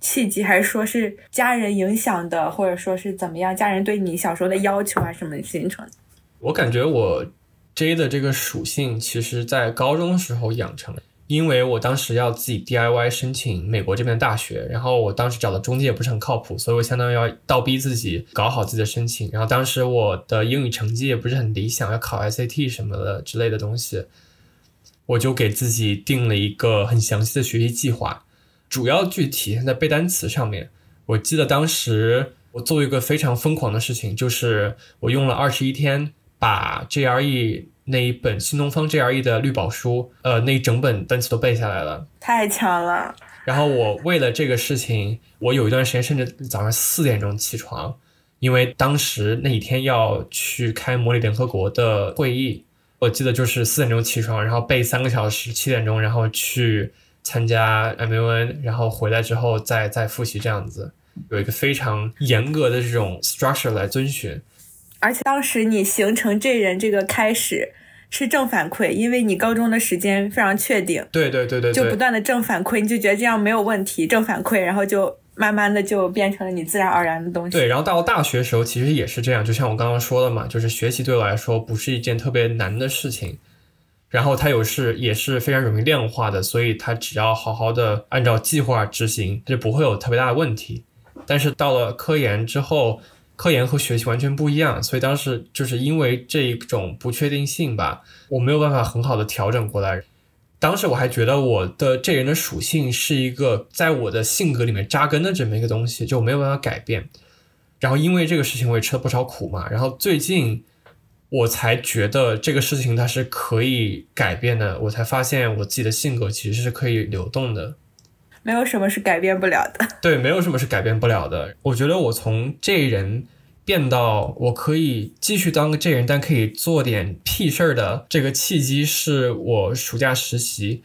契机，还是说是家人影响的，或者说是怎么样，家人对你小时候的要求啊什么形成？我感觉我。J 的这个属性，其实在高中时候养成了，因为我当时要自己 DIY 申请美国这边的大学，然后我当时找的中介也不是很靠谱，所以我相当于要倒逼自己搞好自己的申请。然后当时我的英语成绩也不是很理想，要考 SAT 什么的之类的东西，我就给自己定了一个很详细的学习计划，主要具体现在背单词上面。我记得当时我做一个非常疯狂的事情，就是我用了二十一天。把 GRE 那一本新东方 GRE 的绿宝书，呃，那一整本单词都背下来了，太强了。然后我为了这个事情，我有一段时间甚至早上四点钟起床，因为当时那几天要去开模拟联合国的会议，我记得就是四点钟起床，然后背三个小时，七点钟然后去参加 M U N，然后回来之后再再复习这样子，有一个非常严格的这种 structure 来遵循。而且当时你形成这人这个开始是正反馈，因为你高中的时间非常确定，对对对对，就不断的正反馈，你就觉得这样没有问题，正反馈，然后就慢慢的就变成了你自然而然的东西。对，然后到了大学时候，其实也是这样，就像我刚刚说的嘛，就是学习对我来说不是一件特别难的事情，然后它有是也是非常容易量化的，所以它只要好好的按照计划执行，就不会有特别大的问题。但是到了科研之后，科研和学习完全不一样，所以当时就是因为这一种不确定性吧，我没有办法很好的调整过来。当时我还觉得我的这人的属性是一个在我的性格里面扎根的这么一个东西，就没有办法改变。然后因为这个事情我也吃了不少苦嘛。然后最近我才觉得这个事情它是可以改变的，我才发现我自己的性格其实是可以流动的。没有什么是改变不了的。对，没有什么是改变不了的。我觉得我从这人变到我可以继续当个这人，但可以做点屁事儿的这个契机，是我暑假实习。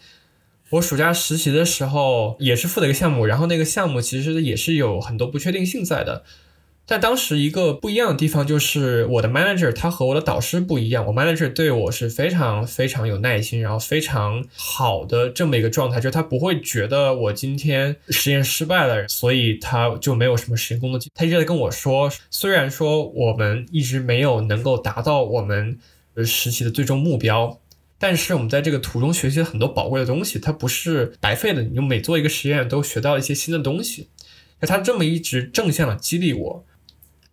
我暑假实习的时候也是负责一个项目，然后那个项目其实也是有很多不确定性在的。但当时一个不一样的地方就是我的 manager 他和我的导师不一样，我 manager 对我是非常非常有耐心，然后非常好的这么一个状态，就是他不会觉得我今天实验失败了，所以他就没有什么实验工作他一直在跟我说，虽然说我们一直没有能够达到我们实习的最终目标，但是我们在这个途中学习了很多宝贵的东西，它不是白费的，你就每做一个实验都学到一些新的东西。那他这么一直正向的激励我。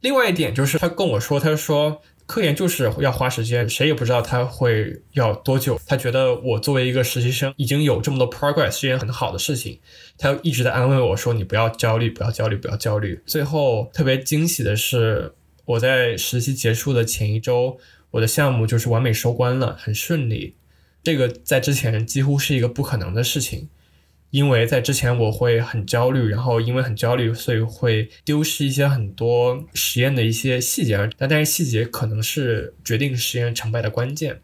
另外一点就是，他跟我说，他说科研就是要花时间，谁也不知道他会要多久。他觉得我作为一个实习生，已经有这么多 progress，是件很好的事情。他一直在安慰我说：“你不要焦虑，不要焦虑，不要焦虑。”最后特别惊喜的是，我在实习结束的前一周，我的项目就是完美收官了，很顺利。这个在之前几乎是一个不可能的事情。因为在之前我会很焦虑，然后因为很焦虑，所以会丢失一些很多实验的一些细节，但但是细节可能是决定实验成败的关键。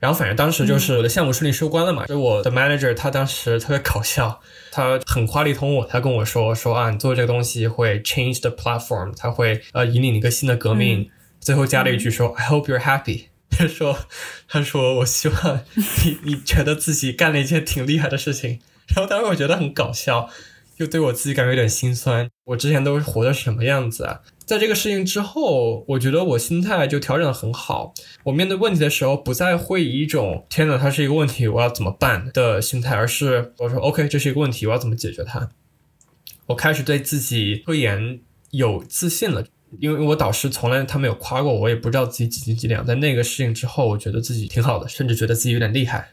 然后反正当时就是我的项目顺利收官了嘛，就我的 manager 他当时特别搞笑，他很话里通我，他跟我说说啊，你做这个东西会 change the platform，他会呃引领一个新的革命。最后加了一句说 I hope you're happy，他说他说我希望你 你觉得自己干了一件挺厉害的事情。然后当时我觉得很搞笑，又对我自己感觉有点心酸。我之前都是活的什么样子啊？在这个事情之后，我觉得我心态就调整的很好。我面对问题的时候，不再会以一种“天呐，它是一个问题，我要怎么办”的心态，而是我说 “OK，这是一个问题，我要怎么解决它”。我开始对自己科研有自信了，因为我导师从来他没有夸过我，也不知道自己几斤几两。在那个事情之后，我觉得自己挺好的，甚至觉得自己有点厉害。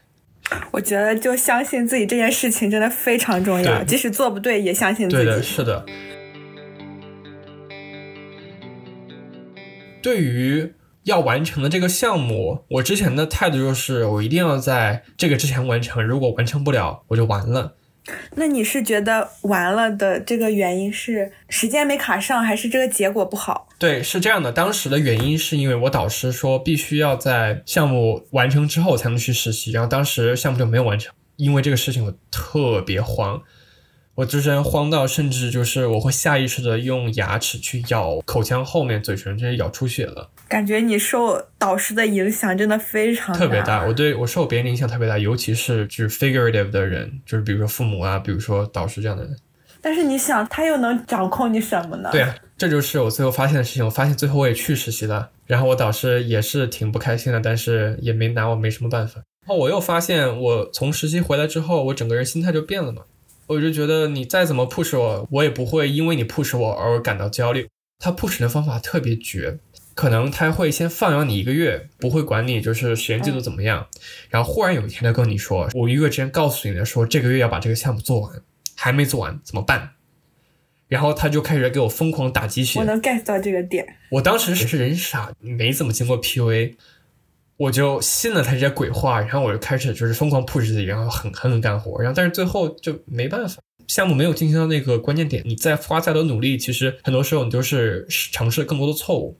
我觉得就相信自己这件事情真的非常重要，即使做不对也相信自己。对的，是的。对于要完成的这个项目，我之前的态度就是我一定要在这个之前完成，如果完成不了，我就完了。那你是觉得完了的这个原因是时间没卡上，还是这个结果不好？对，是这样的。当时的原因是因为我导师说必须要在项目完成之后才能去实习，然后当时项目就没有完成，因为这个事情我特别慌。我之前慌到，甚至就是我会下意识的用牙齿去咬口腔后面、嘴唇，这些咬出血了。感觉你受导师的影响真的非常特别大。我对我受别人影响特别大，尤其是就是 figurative 的人，就是比如说父母啊，比如说导师这样的人。但是你想，他又能掌控你什么呢？对啊，这就是我最后发现的事情。我发现最后我也去实习了，然后我导师也是挺不开心的，但是也没拿我没什么办法。然后我又发现，我从实习回来之后，我整个人心态就变了嘛。我就觉得你再怎么 push 我，我也不会因为你 push 我而感到焦虑。他 push 的方法特别绝，可能他会先放养你一个月，不会管你就是实验进度怎么样。然后忽然有一天他跟你说，我一个月之前告诉你的，说这个月要把这个项目做完，还没做完怎么办？然后他就开始给我疯狂打鸡血。我能 get 到这个点。我当时也是人傻，没怎么经过 PUA。我就信了他这些鬼话，然后我就开始就是疯狂 push 自己，然后狠狠狠干活，然后但是最后就没办法，项目没有进行到那个关键点，你再花再多努力，其实很多时候你都是尝试更多的错误。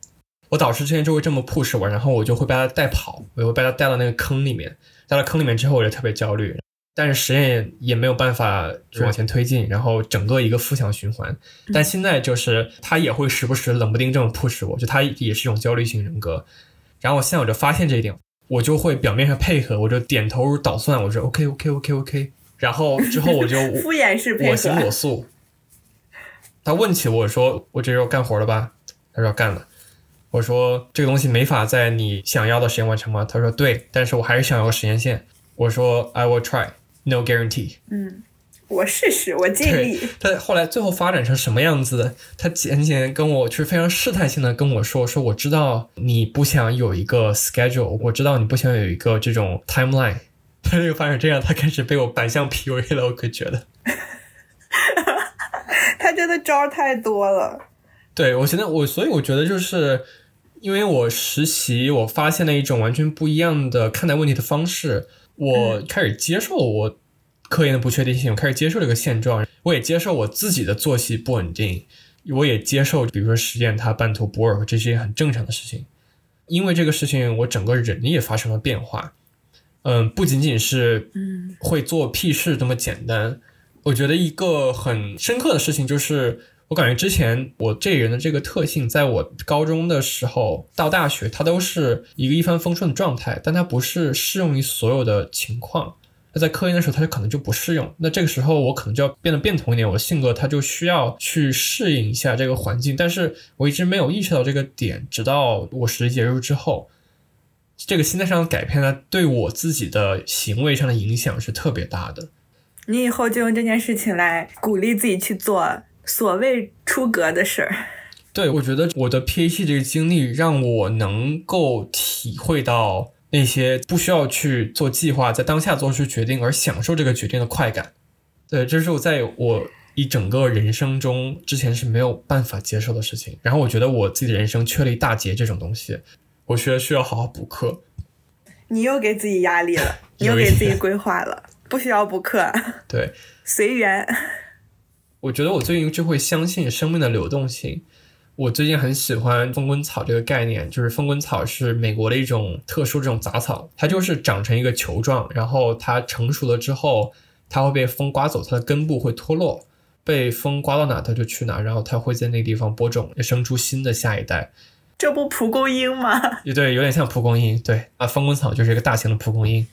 我导师之前就会这么 push 我，然后我就会被他带跑，我就会被他带到那个坑里面，带到坑里面之后我就特别焦虑，但是实验也也没有办法往前推进，然后整个一个负向循环。但现在就是他也会时不时冷不丁这么 push 我，就他也是一种焦虑型人格。然后我现在我就发现这一点，我就会表面上配合，我就点头捣蒜，我说 OK OK OK OK。然后之后我就 敷衍式配合，我行我素。他问起我说：“我这周干活了吧？”他说：“干了。”我说：“这个东西没法在你想要的时间完成吗？”他说：“对，但是我还是想要个时间线。”我说：“I will try, no guarantee。”嗯，我试试，我尽力。他后来最后发展成什么样子？他前几天跟我就是非常试探性的跟我说：“说我知道你不想有一个 schedule，我知道你不想有一个这种 timeline。”他就发展这样，他开始被我反向 PUA 了。我可觉得，他真的招太多了。对我现在我，所以我觉得就是因为我实习，我发现了一种完全不一样的看待问题的方式。我开始接受我科研的不确定性，我开始接受这个现状。我也接受我自己的作息不稳定，我也接受，比如说实验它半途不 work，这些很正常的事情。因为这个事情，我整个人也发生了变化。嗯，不仅仅是嗯会做屁事这么简单。我觉得一个很深刻的事情就是，我感觉之前我这人的这个特性，在我高中的时候到大学，它都是一个一帆风顺的状态，但它不是适用于所有的情况。那在科研的时候，它就可能就不适用。那这个时候，我可能就要变得变通一点，我性格它就需要去适应一下这个环境。但是我一直没有意识到这个点，直到我实习结束之后。这个心态上的改变呢，对我自己的行为上的影响是特别大的。你以后就用这件事情来鼓励自己去做所谓出格的事儿。对，我觉得我的 PhD 这个经历让我能够体会到那些不需要去做计划，在当下做出决定而享受这个决定的快感。对，这是我在我一整个人生中之前是没有办法接受的事情。然后我觉得我自己的人生缺了一大截这种东西。我觉得需要好好补课。你又给自己压力了，你又给自己规划了，不需要补课。对，随缘。我觉得我最近就会相信生命的流动性。我最近很喜欢风滚草这个概念，就是风滚草是美国的一种特殊这种杂草，它就是长成一个球状，然后它成熟了之后，它会被风刮走，它的根部会脱落，被风刮到哪它就去哪，然后它会在那个地方播种，生出新的下一代。这不蒲公英吗？对，有点像蒲公英。对啊，风滚草就是一个大型的蒲公英。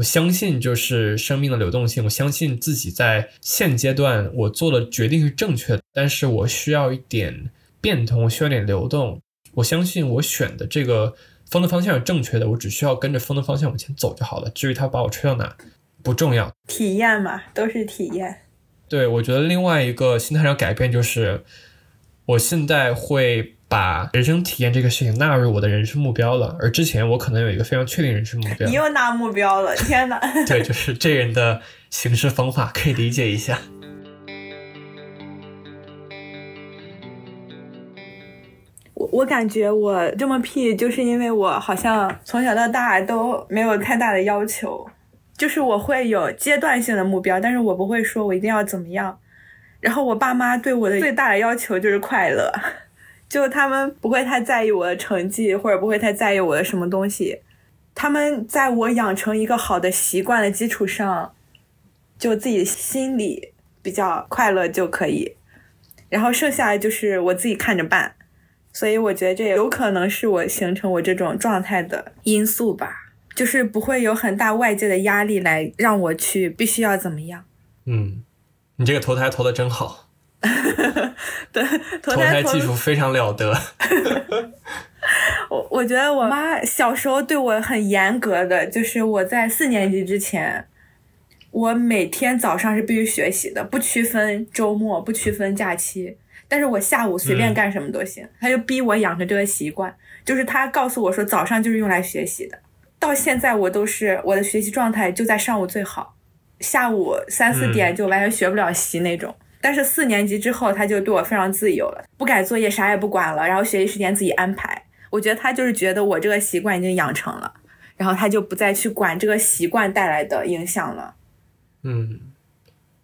我相信就是生命的流动性。我相信自己在现阶段我做的决定是正确的，但是我需要一点变通，我需要点流动。我相信我选的这个风的方向是正确的，我只需要跟着风的方向往前走就好了。至于它把我吹到哪，不重要。体验嘛，都是体验。对，我觉得另外一个心态上改变就是，我现在会。把人生体验这个事情纳入我的人生目标了，而之前我可能有一个非常确定人生目标。你又纳目标了，天哪！对，就是这人的行事方法可以理解一下。我我感觉我这么屁，就是因为我好像从小到大都没有太大的要求，就是我会有阶段性的目标，但是我不会说我一定要怎么样。然后我爸妈对我的最大的要求就是快乐。就他们不会太在意我的成绩，或者不会太在意我的什么东西。他们在我养成一个好的习惯的基础上，就自己心里比较快乐就可以。然后剩下的就是我自己看着办。所以我觉得这有可能是我形成我这种状态的因素吧，就是不会有很大外界的压力来让我去必须要怎么样。嗯，你这个投胎投的真好。对，投胎技术非常了得。我我觉得我妈小时候对我很严格的，就是我在四年级之前，我每天早上是必须学习的，不区分周末，不区分假期。但是我下午随便干什么都行，她就逼我养成这个习惯，就是她告诉我说早上就是用来学习的。到现在我都是我的学习状态就在上午最好，下午三四点就完全学不了习那种。但是四年级之后，他就对我非常自由了，不改作业啥也不管了，然后学习时间自己安排。我觉得他就是觉得我这个习惯已经养成了，然后他就不再去管这个习惯带来的影响了。嗯，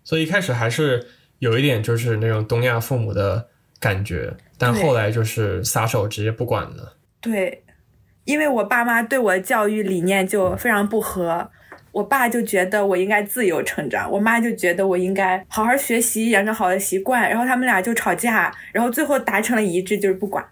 所以一开始还是有一点就是那种东亚父母的感觉，但后来就是撒手直接不管了。对，因为我爸妈对我的教育理念就非常不合。我爸就觉得我应该自由成长，我妈就觉得我应该好好学习，养成好的习惯。然后他们俩就吵架，然后最后达成了一致，就是不管。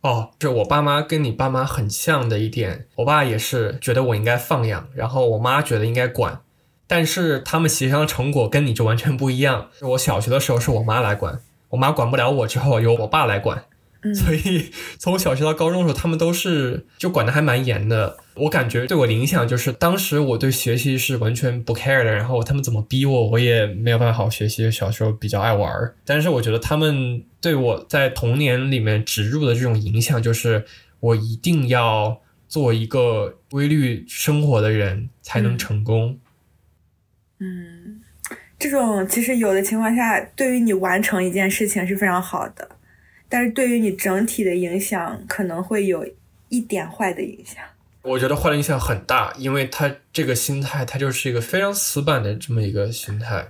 哦，这我爸妈跟你爸妈很像的一点，我爸也是觉得我应该放养，然后我妈觉得应该管，但是他们协商的成果跟你就完全不一样。我小学的时候是我妈来管，我妈管不了我之后由我爸来管。所以从小学到高中的时候，他们都是就管的还蛮严的。我感觉对我的影响就是，当时我对学习是完全不 care 的，然后他们怎么逼我，我也没有办法好好学习。小时候比较爱玩，但是我觉得他们对我在童年里面植入的这种影响，就是我一定要做一个规律生活的人才能成功。嗯，这种其实有的情况下，对于你完成一件事情是非常好的。但是对于你整体的影响，可能会有一点坏的影响。我觉得坏的影响很大，因为他这个心态，他就是一个非常死板的这么一个心态。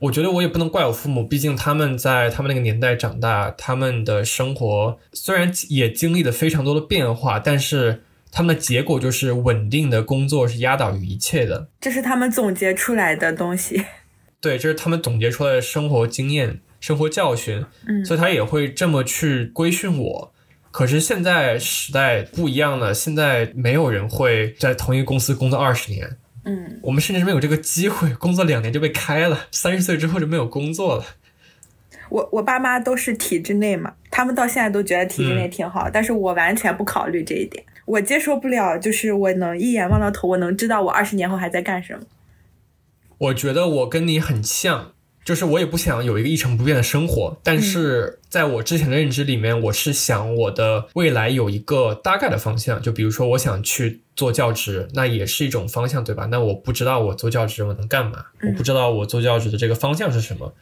我觉得我也不能怪我父母，毕竟他们在他们那个年代长大，他们的生活虽然也经历了非常多的变化，但是他们的结果就是稳定的工作是压倒于一切的。这是他们总结出来的东西。对，这是他们总结出来的生活经验。生活教训，嗯，所以他也会这么去规训我。可是现在时代不一样了，现在没有人会在同一个公司工作二十年，嗯，我们甚至没有这个机会，工作两年就被开了，三十岁之后就没有工作了。我我爸妈都是体制内嘛，他们到现在都觉得体制内挺好，但是我完全不考虑这一点，我接受不了，就是我能一眼望到头，我能知道我二十年后还在干什么。我觉得我跟你很像。就是我也不想有一个一成不变的生活，但是在我之前的认知里面，我是想我的未来有一个大概的方向。就比如说，我想去做教职，那也是一种方向，对吧？那我不知道我做教职我能干嘛，我不知道我做教职的这个方向是什么。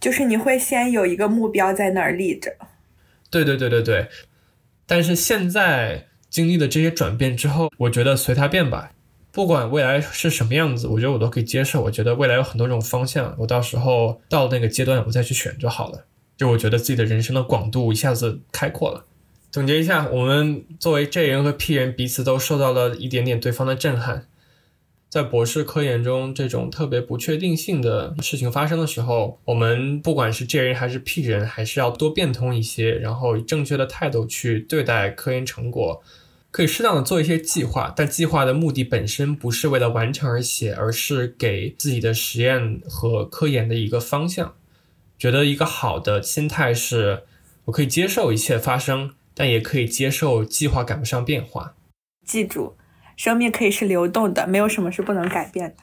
就是你会先有一个目标在那儿立着。对对对对对。但是现在经历了这些转变之后，我觉得随它变吧。不管未来是什么样子，我觉得我都可以接受。我觉得未来有很多种方向，我到时候到那个阶段，我再去选就好了。就我觉得自己的人生的广度一下子开阔了。总结一下，我们作为 J 人和 P 人，彼此都受到了一点点对方的震撼。在博士科研中，这种特别不确定性的事情发生的时候，我们不管是 J 人还是 P 人，还是要多变通一些，然后以正确的态度去对待科研成果。可以适当的做一些计划，但计划的目的本身不是为了完成而写，而是给自己的实验和科研的一个方向。觉得一个好的心态是，我可以接受一切发生，但也可以接受计划赶不上变化。记住，生命可以是流动的，没有什么是不能改变的。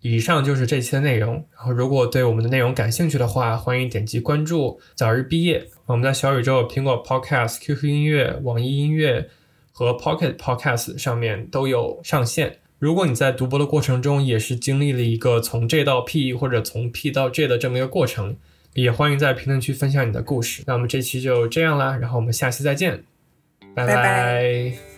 以上就是这期的内容。然后，如果对我们的内容感兴趣的话，欢迎点击关注。早日毕业，我们在小宇宙、苹果 Podcast、QQ 音乐、网易音乐。和 Pocket Podcast 上面都有上线。如果你在读博的过程中也是经历了一个从 J 到 P 或者从 P 到 J 的这么一个过程，也欢迎在评论区分享你的故事。那我们这期就这样啦，然后我们下期再见，拜拜。